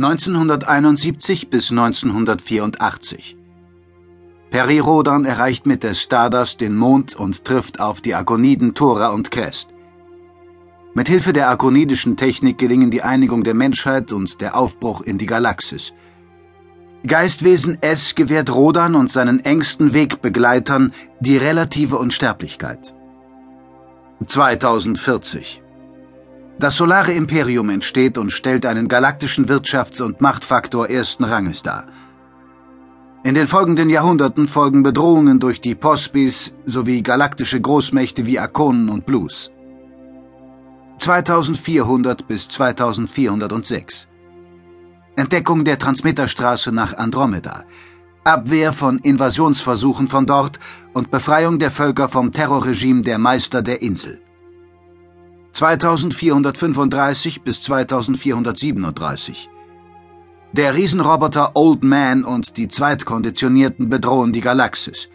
1971 bis 1984 Peri Rodan erreicht mit der Stardust den Mond und trifft auf die Arkoniden Thora und Crest. Mit Hilfe der arkonidischen Technik gelingen die Einigung der Menschheit und der Aufbruch in die Galaxis. Geistwesen S gewährt Rodan und seinen engsten Wegbegleitern die relative Unsterblichkeit. 2040 das Solare Imperium entsteht und stellt einen galaktischen Wirtschafts- und Machtfaktor ersten Ranges dar. In den folgenden Jahrhunderten folgen Bedrohungen durch die Pospis sowie galaktische Großmächte wie Akonen und Blues. 2400 bis 2406 Entdeckung der Transmitterstraße nach Andromeda, Abwehr von Invasionsversuchen von dort und Befreiung der Völker vom Terrorregime der Meister der Insel. 2435 bis 2437. Der Riesenroboter Old Man und die Zweitkonditionierten bedrohen die Galaxis.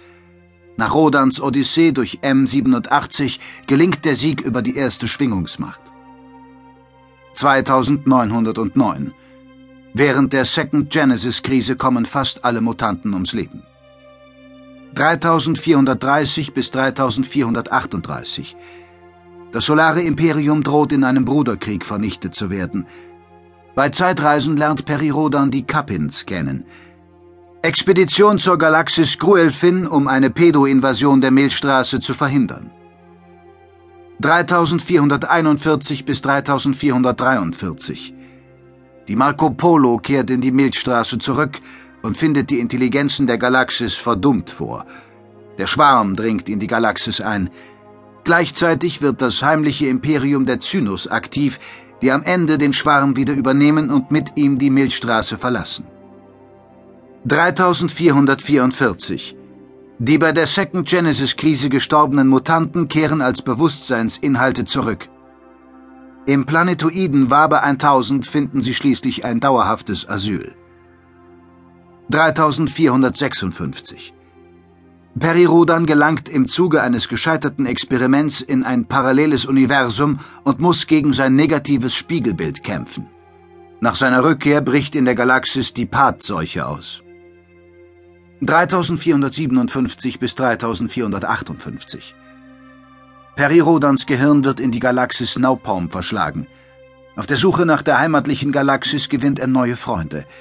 Nach Rodans Odyssee durch M87 gelingt der Sieg über die erste Schwingungsmacht. 2909. Während der Second Genesis-Krise kommen fast alle Mutanten ums Leben. 3430 bis 3438. Das solare Imperium droht in einem Bruderkrieg vernichtet zu werden. Bei Zeitreisen lernt Perirodan die Kappins kennen. Expedition zur Galaxis Gruelfin, um eine Pedo-Invasion der Milchstraße zu verhindern. 3441 bis 3443. Die Marco Polo kehrt in die Milchstraße zurück und findet die Intelligenzen der Galaxis verdummt vor. Der Schwarm dringt in die Galaxis ein. Gleichzeitig wird das heimliche Imperium der Zynos aktiv, die am Ende den Schwarm wieder übernehmen und mit ihm die Milchstraße verlassen. 3444 Die bei der Second Genesis-Krise gestorbenen Mutanten kehren als Bewusstseinsinhalte zurück. Im Planetoiden Wabe 1000 finden sie schließlich ein dauerhaftes Asyl. 3456 Perirodan gelangt im Zuge eines gescheiterten Experiments in ein paralleles Universum und muss gegen sein negatives Spiegelbild kämpfen. Nach seiner Rückkehr bricht in der Galaxis die Path-Seuche aus. 3457 bis 3458 Perirodans Gehirn wird in die Galaxis Naupalm verschlagen. Auf der Suche nach der heimatlichen Galaxis gewinnt er neue Freunde –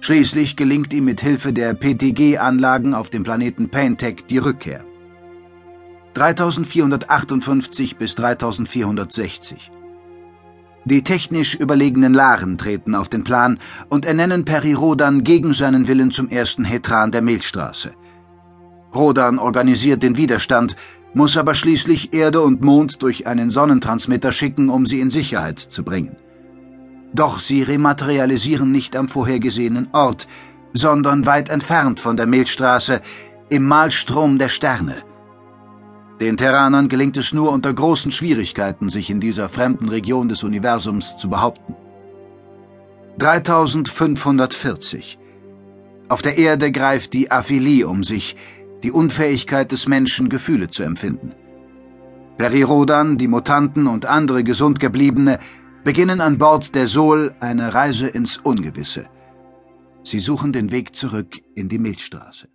Schließlich gelingt ihm mit Hilfe der PTG-Anlagen auf dem Planeten Paintech die Rückkehr. 3458 bis 3460 Die technisch überlegenen Laren treten auf den Plan und ernennen Peri Rodan gegen seinen Willen zum ersten Hetran der Milchstraße. Rodan organisiert den Widerstand, muss aber schließlich Erde und Mond durch einen Sonnentransmitter schicken, um sie in Sicherheit zu bringen. Doch sie rematerialisieren nicht am vorhergesehenen Ort, sondern weit entfernt von der Milchstraße, im Malstrom der Sterne. Den Terranern gelingt es nur unter großen Schwierigkeiten, sich in dieser fremden Region des Universums zu behaupten. 3540 Auf der Erde greift die Aphilie um sich, die Unfähigkeit des Menschen, Gefühle zu empfinden. Perirodan, die Mutanten und andere Gesundgebliebene beginnen an Bord der Sol eine Reise ins Ungewisse. Sie suchen den Weg zurück in die Milchstraße.